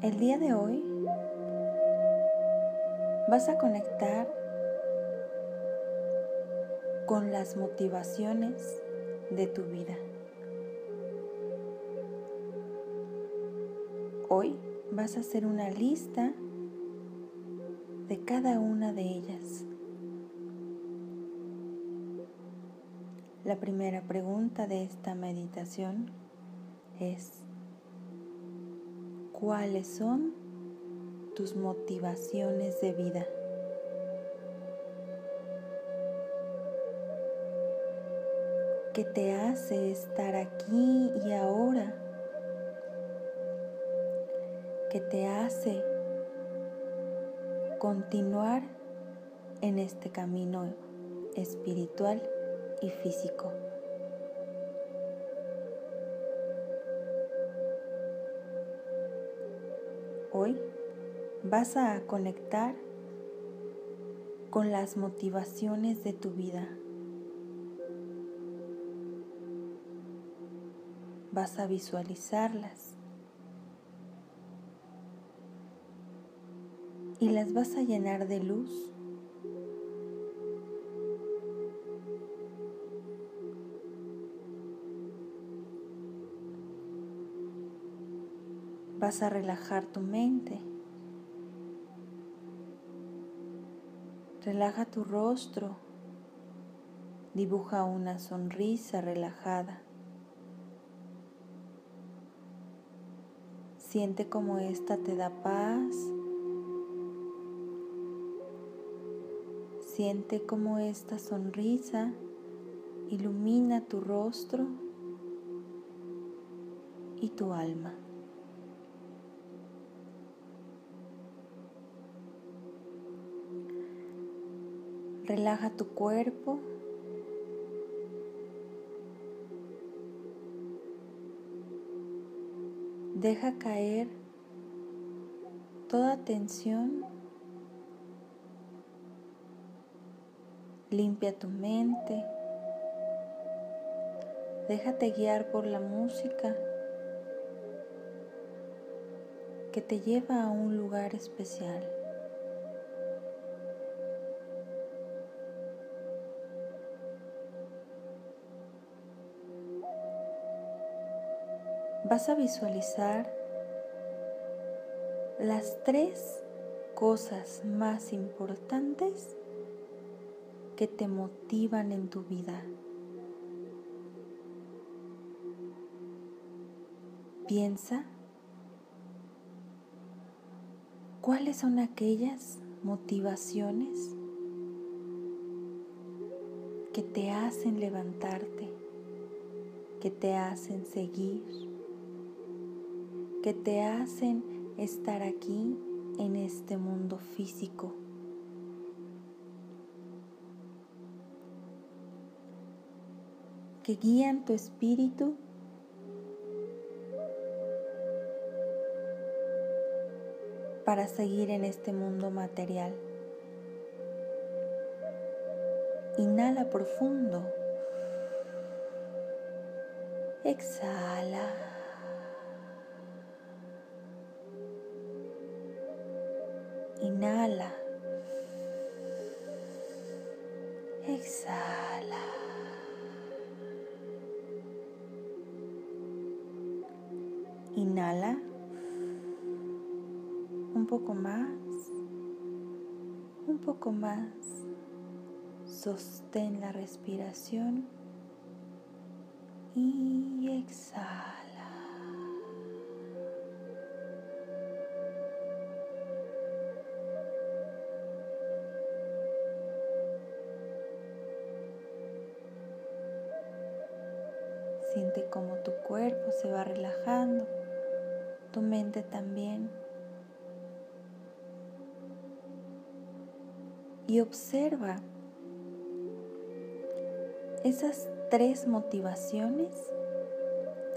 El día de hoy vas a conectar con las motivaciones de tu vida. Hoy vas a hacer una lista de cada una de ellas. La primera pregunta de esta meditación es, cuáles son tus motivaciones de vida. ¿Qué te hace estar aquí y ahora? ¿Qué te hace continuar en este camino espiritual y físico? Hoy vas a conectar con las motivaciones de tu vida. Vas a visualizarlas y las vas a llenar de luz. Vas a relajar tu mente. Relaja tu rostro. Dibuja una sonrisa relajada. Siente como esta te da paz. Siente como esta sonrisa ilumina tu rostro y tu alma. Relaja tu cuerpo. Deja caer toda tensión. Limpia tu mente. Déjate guiar por la música que te lleva a un lugar especial. Vas a visualizar las tres cosas más importantes que te motivan en tu vida. Piensa cuáles son aquellas motivaciones que te hacen levantarte, que te hacen seguir que te hacen estar aquí en este mundo físico. que guían tu espíritu para seguir en este mundo material. Inhala profundo. Exhala. Inhala. Exhala. Inhala. Un poco más. Un poco más. Sostén la respiración. Y exhala. Se va relajando, tu mente también. Y observa esas tres motivaciones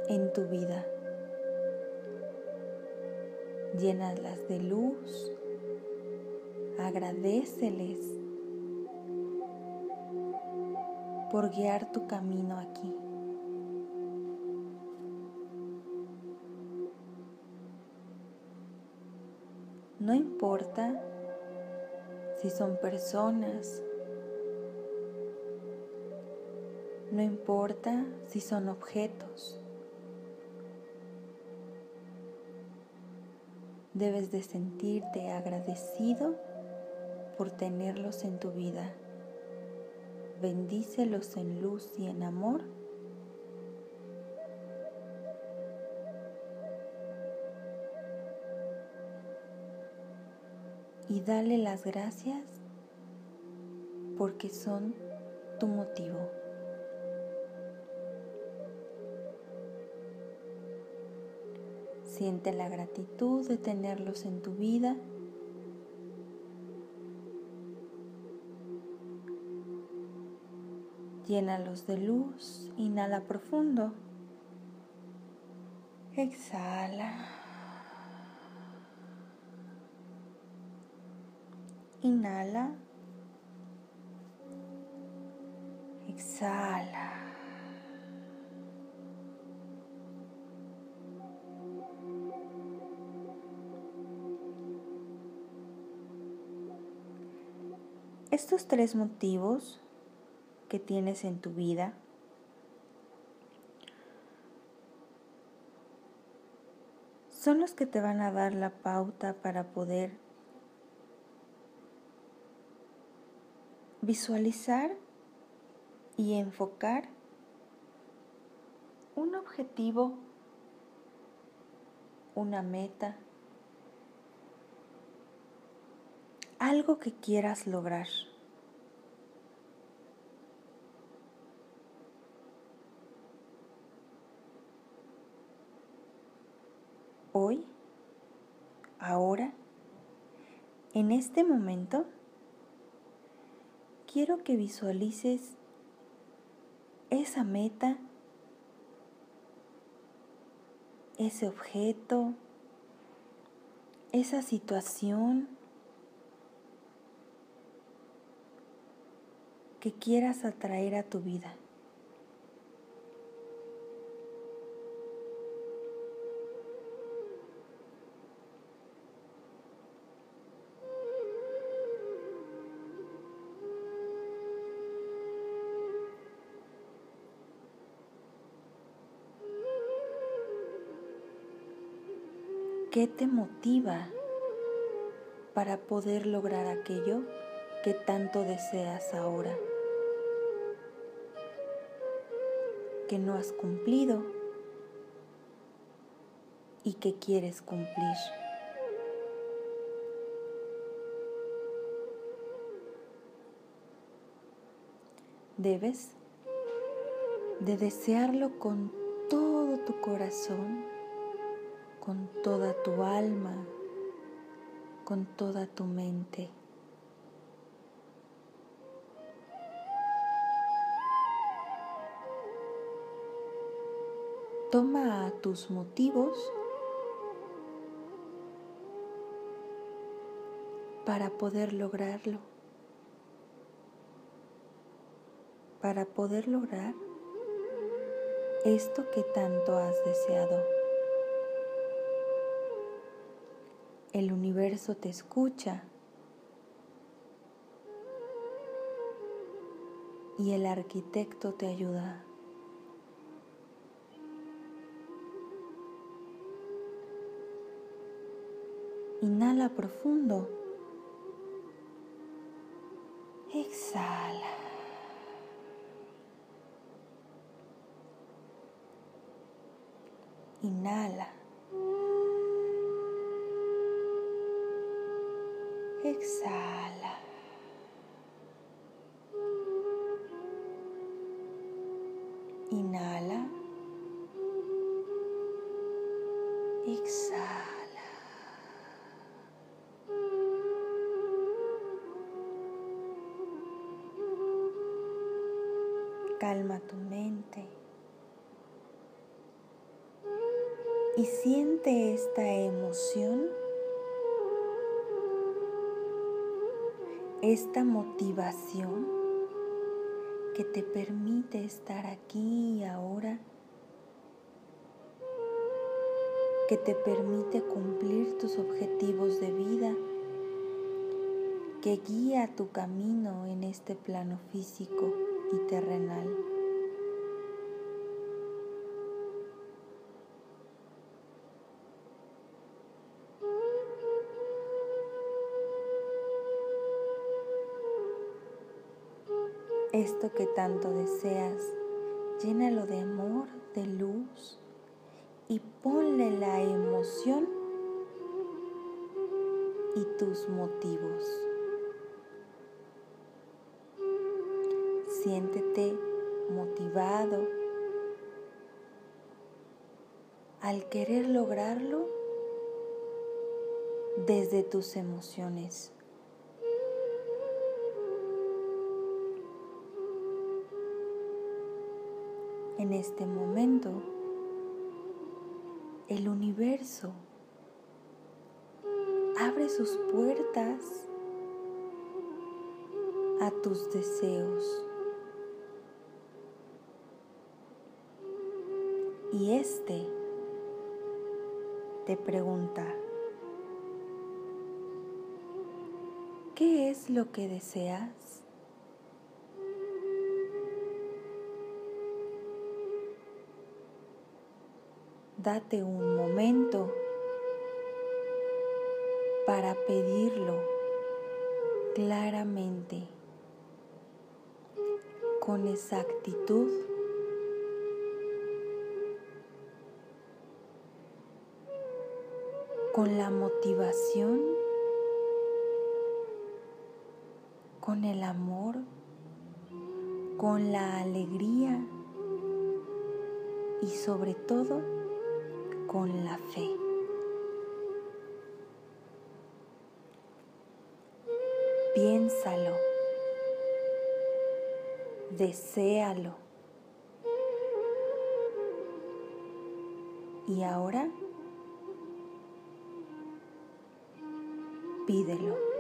en tu vida. Llénalas de luz, agradeceles por guiar tu camino aquí. No importa si son personas, no importa si son objetos. Debes de sentirte agradecido por tenerlos en tu vida. Bendícelos en luz y en amor. Y dale las gracias porque son tu motivo. Siente la gratitud de tenerlos en tu vida. Llénalos de luz, inhala profundo. Exhala. Inhala. Exhala. Estos tres motivos que tienes en tu vida son los que te van a dar la pauta para poder visualizar y enfocar un objetivo, una meta, algo que quieras lograr. Hoy, ahora, en este momento, quiero que visualices esa meta, ese objeto, esa situación que quieras atraer a tu vida. Te motiva para poder lograr aquello que tanto deseas ahora? Que no has cumplido y que quieres cumplir. Debes de desearlo con todo tu corazón con toda tu alma, con toda tu mente. Toma a tus motivos para poder lograrlo, para poder lograr esto que tanto has deseado. El universo te escucha y el arquitecto te ayuda. Inhala profundo. Exhala. Inhala. Exhala. Inhala. Exhala. Calma tu mente y siente esta emoción esta motivación que te permite estar aquí y ahora, que te permite cumplir tus objetivos de vida, que guía tu camino en este plano físico y terrenal. Esto que tanto deseas, llénalo de amor, de luz y ponle la emoción y tus motivos. Siéntete motivado al querer lograrlo desde tus emociones. En este momento, el universo abre sus puertas a tus deseos. Y este te pregunta, ¿qué es lo que deseas? Date un momento para pedirlo claramente, con exactitud. con la motivación, con el amor, con la alegría y sobre todo con la fe. Piénsalo, deséalo. Y ahora pídelo.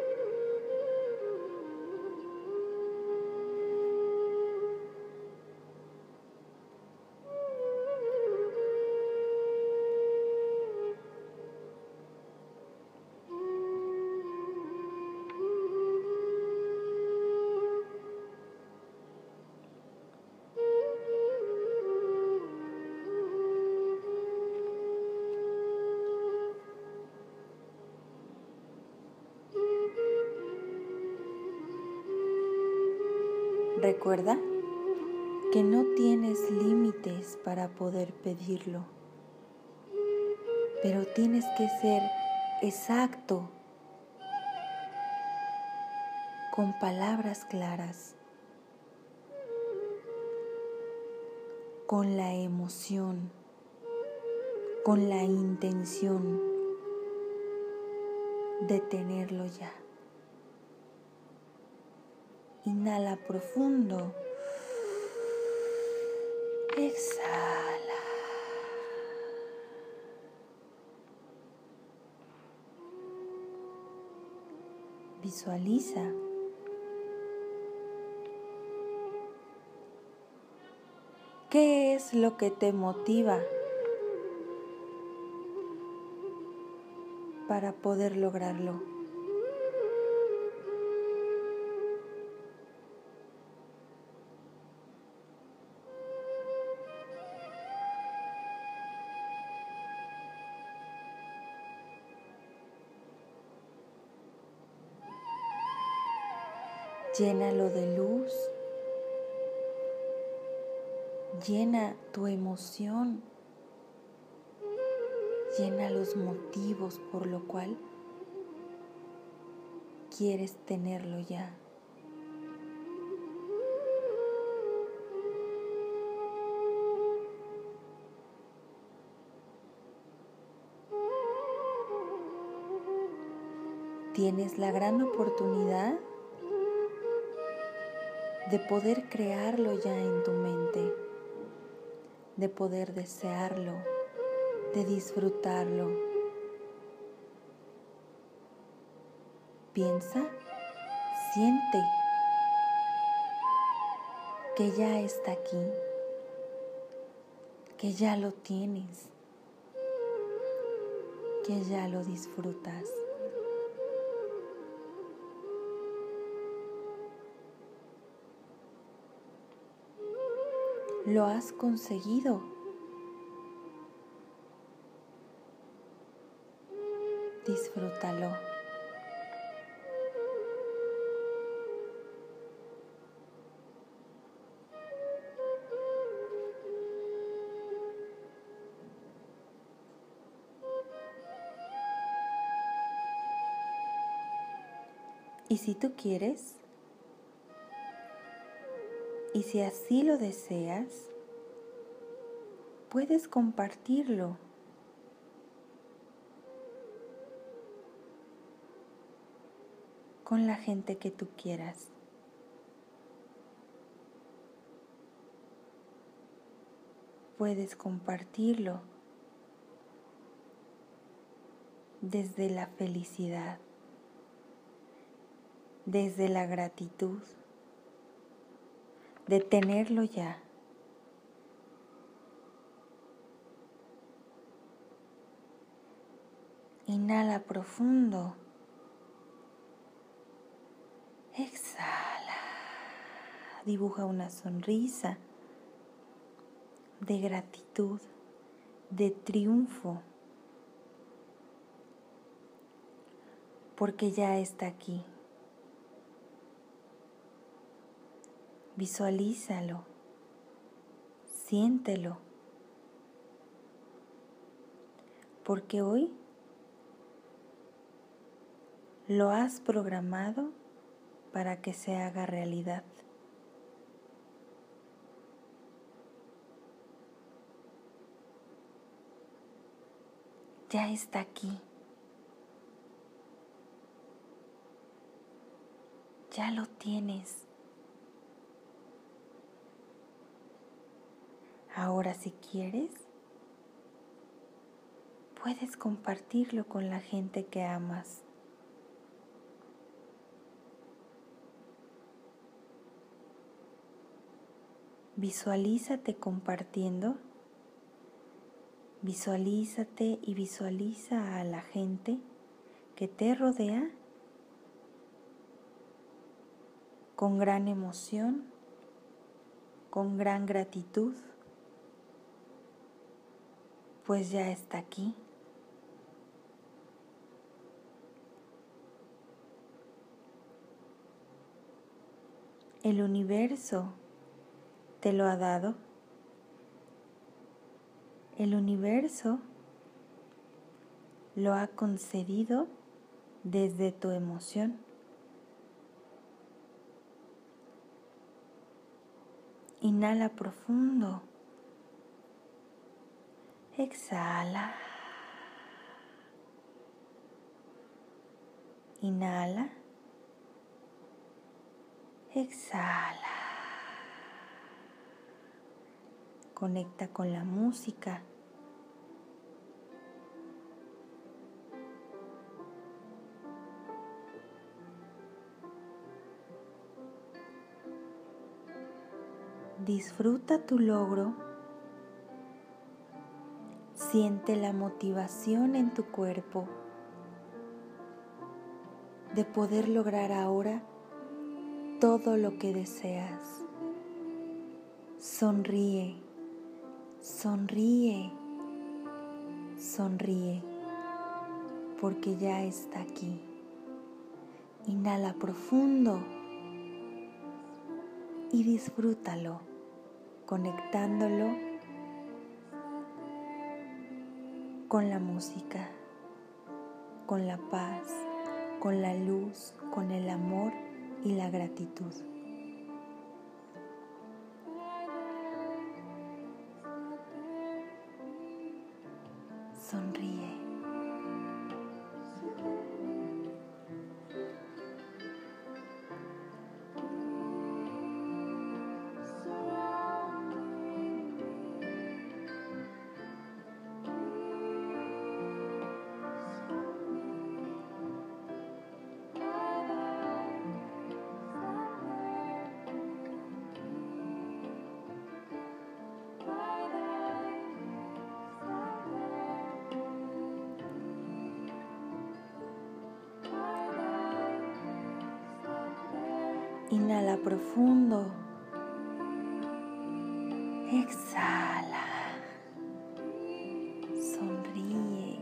Recuerda que no tienes límites para poder pedirlo, pero tienes que ser exacto con palabras claras, con la emoción, con la intención de tenerlo ya. Inhala profundo. Exhala. Visualiza. ¿Qué es lo que te motiva para poder lograrlo? Llénalo de luz. Llena tu emoción. Llena los motivos por lo cual quieres tenerlo ya. Tienes la gran oportunidad de poder crearlo ya en tu mente, de poder desearlo, de disfrutarlo. Piensa, siente que ya está aquí, que ya lo tienes, que ya lo disfrutas. Lo has conseguido. Disfrútalo. Y si tú quieres, y si así lo deseas, puedes compartirlo. con la gente que tú quieras. Puedes compartirlo desde la felicidad desde la gratitud de tenerlo ya. Inhala profundo. Exhala. Dibuja una sonrisa de gratitud, de triunfo, porque ya está aquí. Visualízalo, siéntelo, porque hoy lo has programado para que se haga realidad. Ya está aquí. Ya lo tienes. Ahora si quieres, puedes compartirlo con la gente que amas. Visualízate compartiendo. Visualízate y visualiza a la gente que te rodea con gran emoción, con gran gratitud pues ya está aquí. El universo te lo ha dado. El universo lo ha concedido desde tu emoción. Inhala profundo. Exhala. Inhala. Exhala. Conecta con la música. Disfruta tu logro Siente la motivación en tu cuerpo de poder lograr ahora todo lo que deseas. Sonríe, sonríe, sonríe, porque ya está aquí. Inhala profundo y disfrútalo, conectándolo con la música, con la paz, con la luz, con el amor y la gratitud. Sonríe. Inhala profundo. Exhala. Sonríe.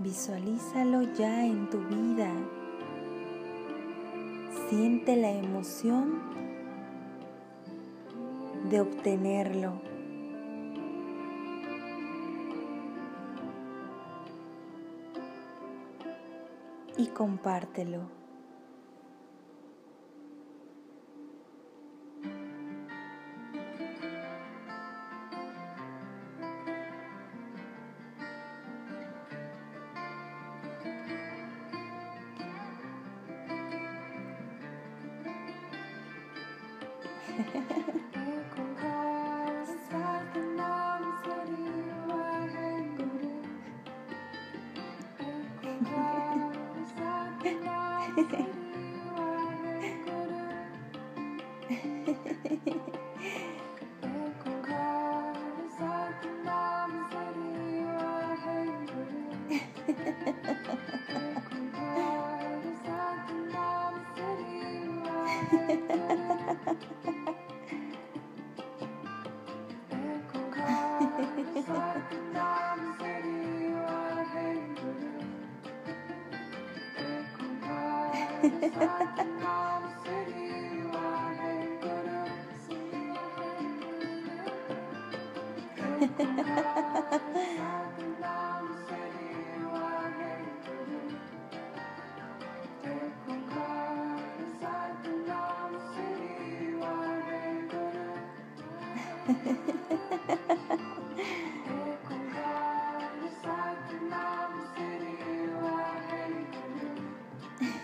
Visualízalo ya en tu vida. Siente la emoción de obtenerlo. Y compártelo.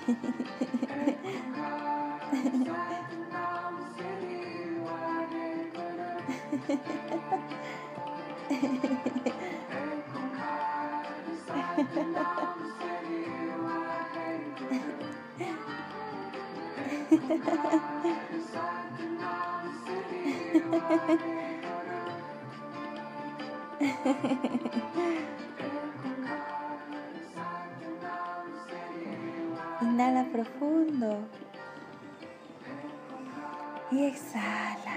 Hehehehe profundo y exhala.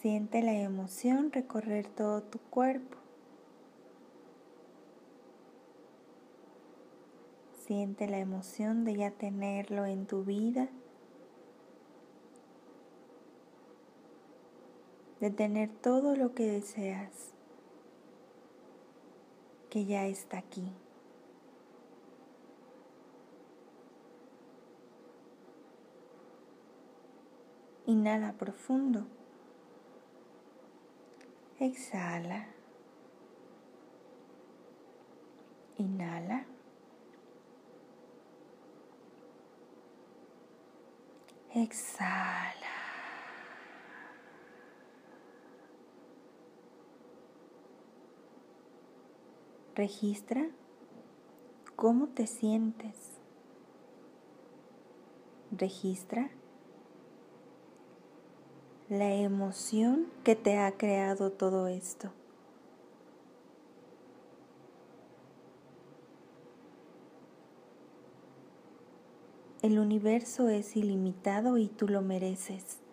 Siente la emoción recorrer todo tu cuerpo. Siente la emoción de ya tenerlo en tu vida. De tener todo lo que deseas. Que ya está aquí. Inhala profundo. Exhala. Inhala. Exhala. Registra cómo te sientes. Registra la emoción que te ha creado todo esto. El universo es ilimitado y tú lo mereces.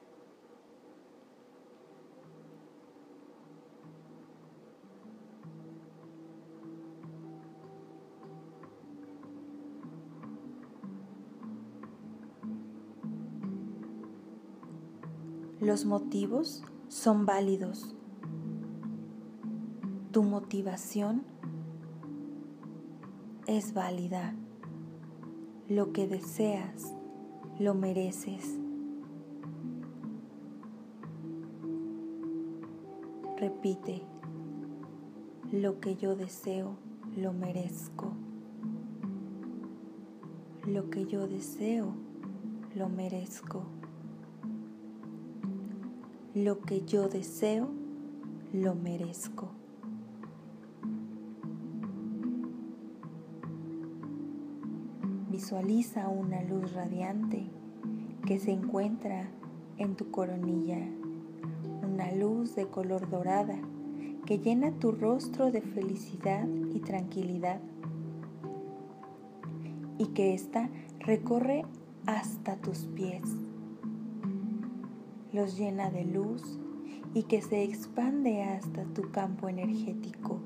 Los motivos son válidos. Tu motivación es válida. Lo que deseas, lo mereces. Repite, lo que yo deseo, lo merezco. Lo que yo deseo, lo merezco. Lo que yo deseo, lo merezco. Visualiza una luz radiante que se encuentra en tu coronilla, una luz de color dorada que llena tu rostro de felicidad y tranquilidad y que ésta recorre hasta tus pies. Los llena de luz y que se expande hasta tu campo energético.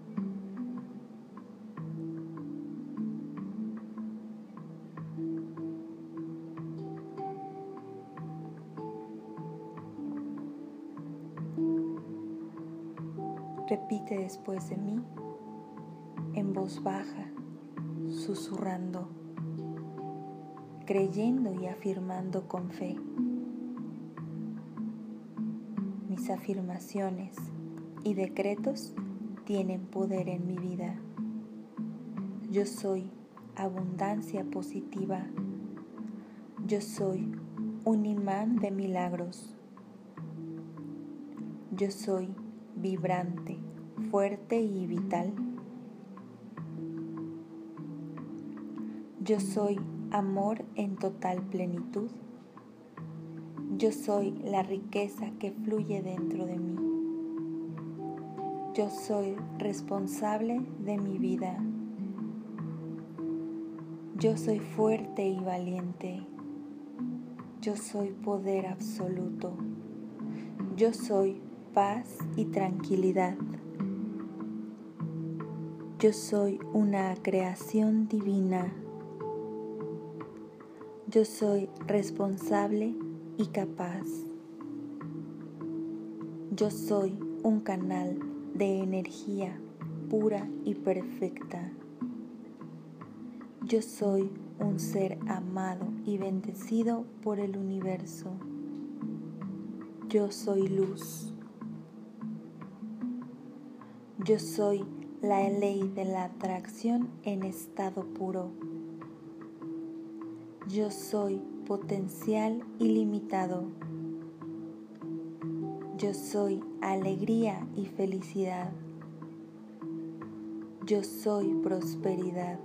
Repite después de mí en voz baja, susurrando, creyendo y afirmando con fe. Afirmaciones y decretos tienen poder en mi vida. Yo soy abundancia positiva. Yo soy un imán de milagros. Yo soy vibrante, fuerte y vital. Yo soy amor en total plenitud. Yo soy la riqueza que fluye dentro de mí. Yo soy responsable de mi vida. Yo soy fuerte y valiente. Yo soy poder absoluto. Yo soy paz y tranquilidad. Yo soy una creación divina. Yo soy responsable y capaz. Yo soy un canal de energía pura y perfecta. Yo soy un ser amado y bendecido por el universo. Yo soy luz. Yo soy la ley de la atracción en estado puro. Yo soy potencial ilimitado. Yo soy alegría y felicidad. Yo soy prosperidad.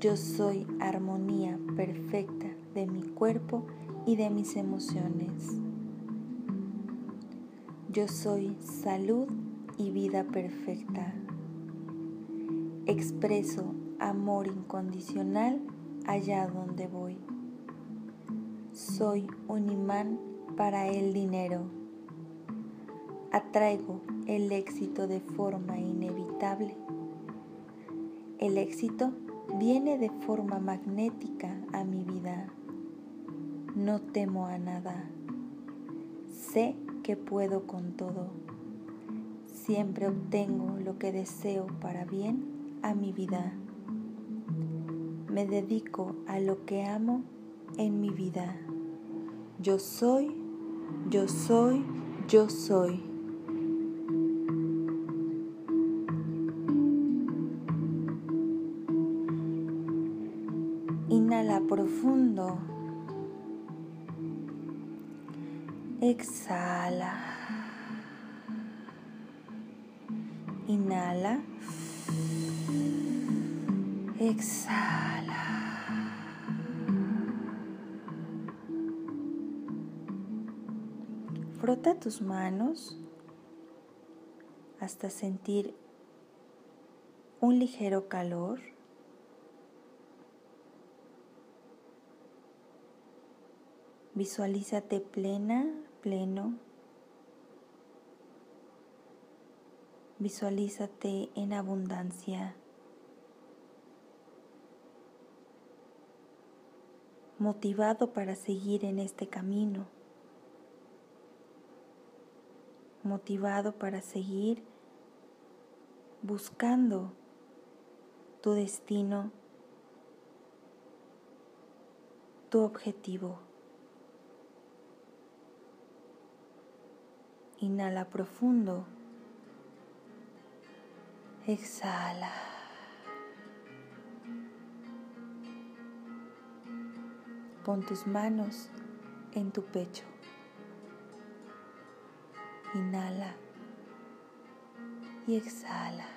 Yo soy armonía perfecta de mi cuerpo y de mis emociones. Yo soy salud y vida perfecta. Expreso amor incondicional allá donde voy. Soy un imán para el dinero. Atraigo el éxito de forma inevitable. El éxito viene de forma magnética a mi vida. No temo a nada. Sé que puedo con todo. Siempre obtengo lo que deseo para bien a mi vida. Me dedico a lo que amo en mi vida. Yo soy, yo soy, yo soy. Inhala profundo. Exhala. Tus manos hasta sentir un ligero calor. Visualízate plena, pleno. Visualízate en abundancia. Motivado para seguir en este camino. Motivado para seguir buscando tu destino, tu objetivo. Inhala profundo. Exhala. Pon tus manos en tu pecho. Inhala y exhala.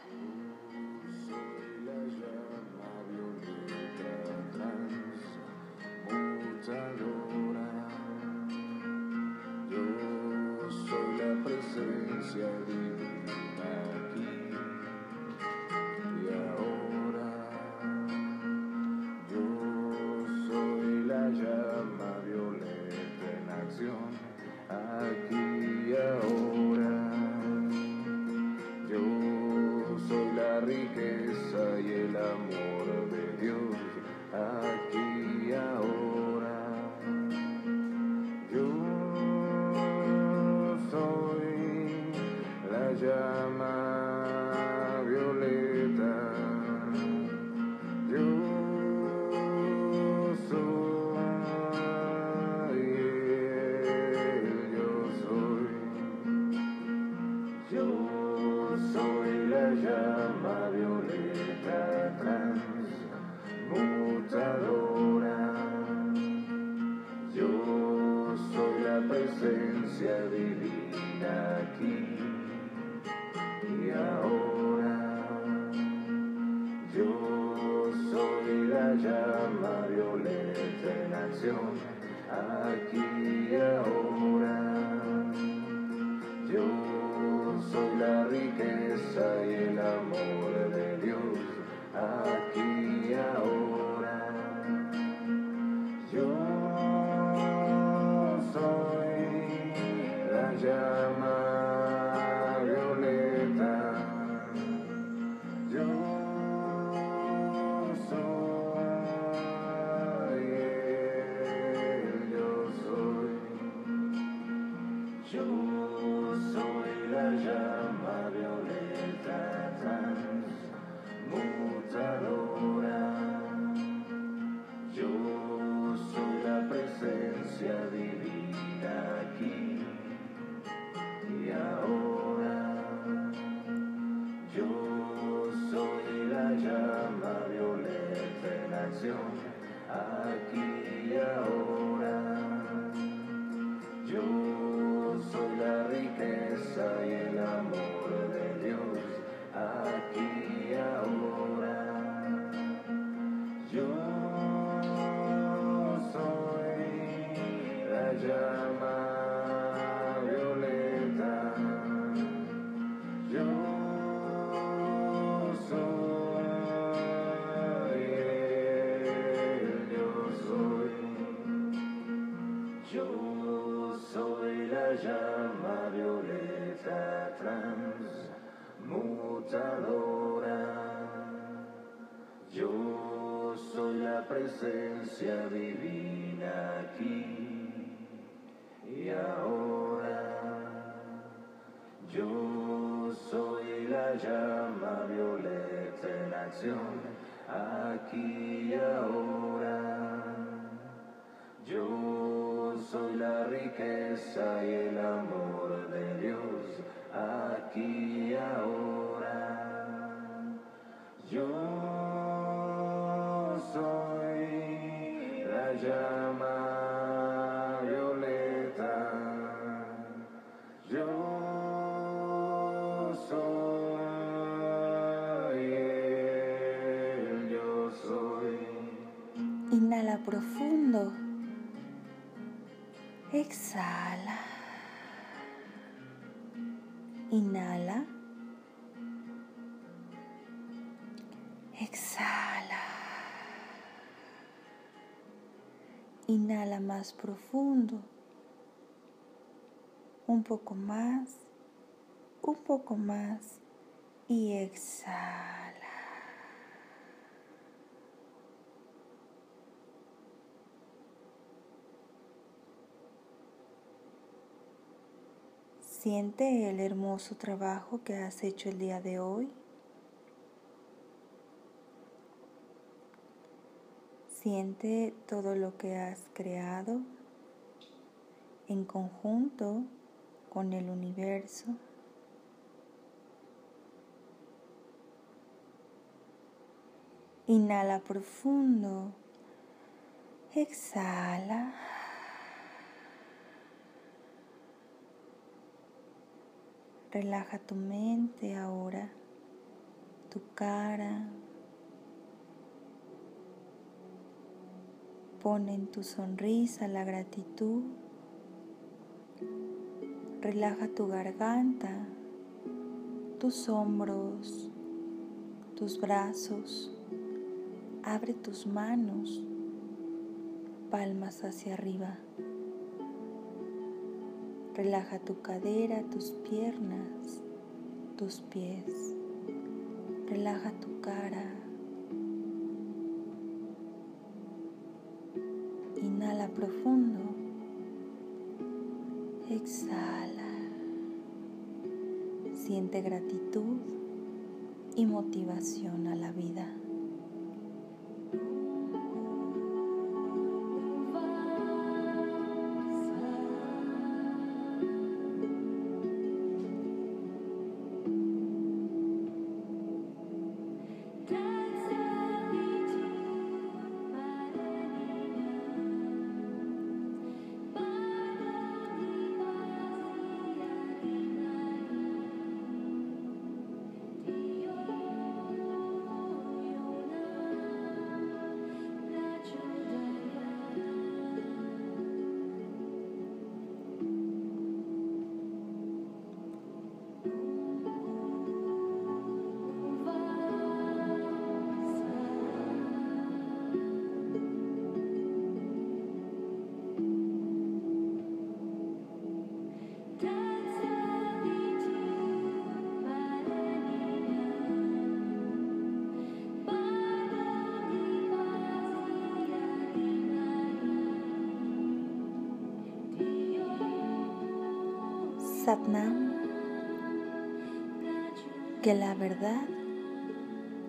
Inhala profundo. Exhala. Inhala. Exhala. Inhala más profundo. Un poco más. Un poco más. Y exhala. Siente el hermoso trabajo que has hecho el día de hoy. Siente todo lo que has creado en conjunto con el universo. Inhala profundo. Exhala. Relaja tu mente ahora, tu cara. Pone en tu sonrisa la gratitud. Relaja tu garganta, tus hombros, tus brazos. Abre tus manos, palmas hacia arriba. Relaja tu cadera, tus piernas, tus pies. Relaja tu cara. Inhala profundo. Exhala. Siente gratitud y motivación a la vida. Satnam. Que la verdad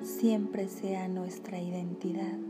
siempre sea nuestra identidad.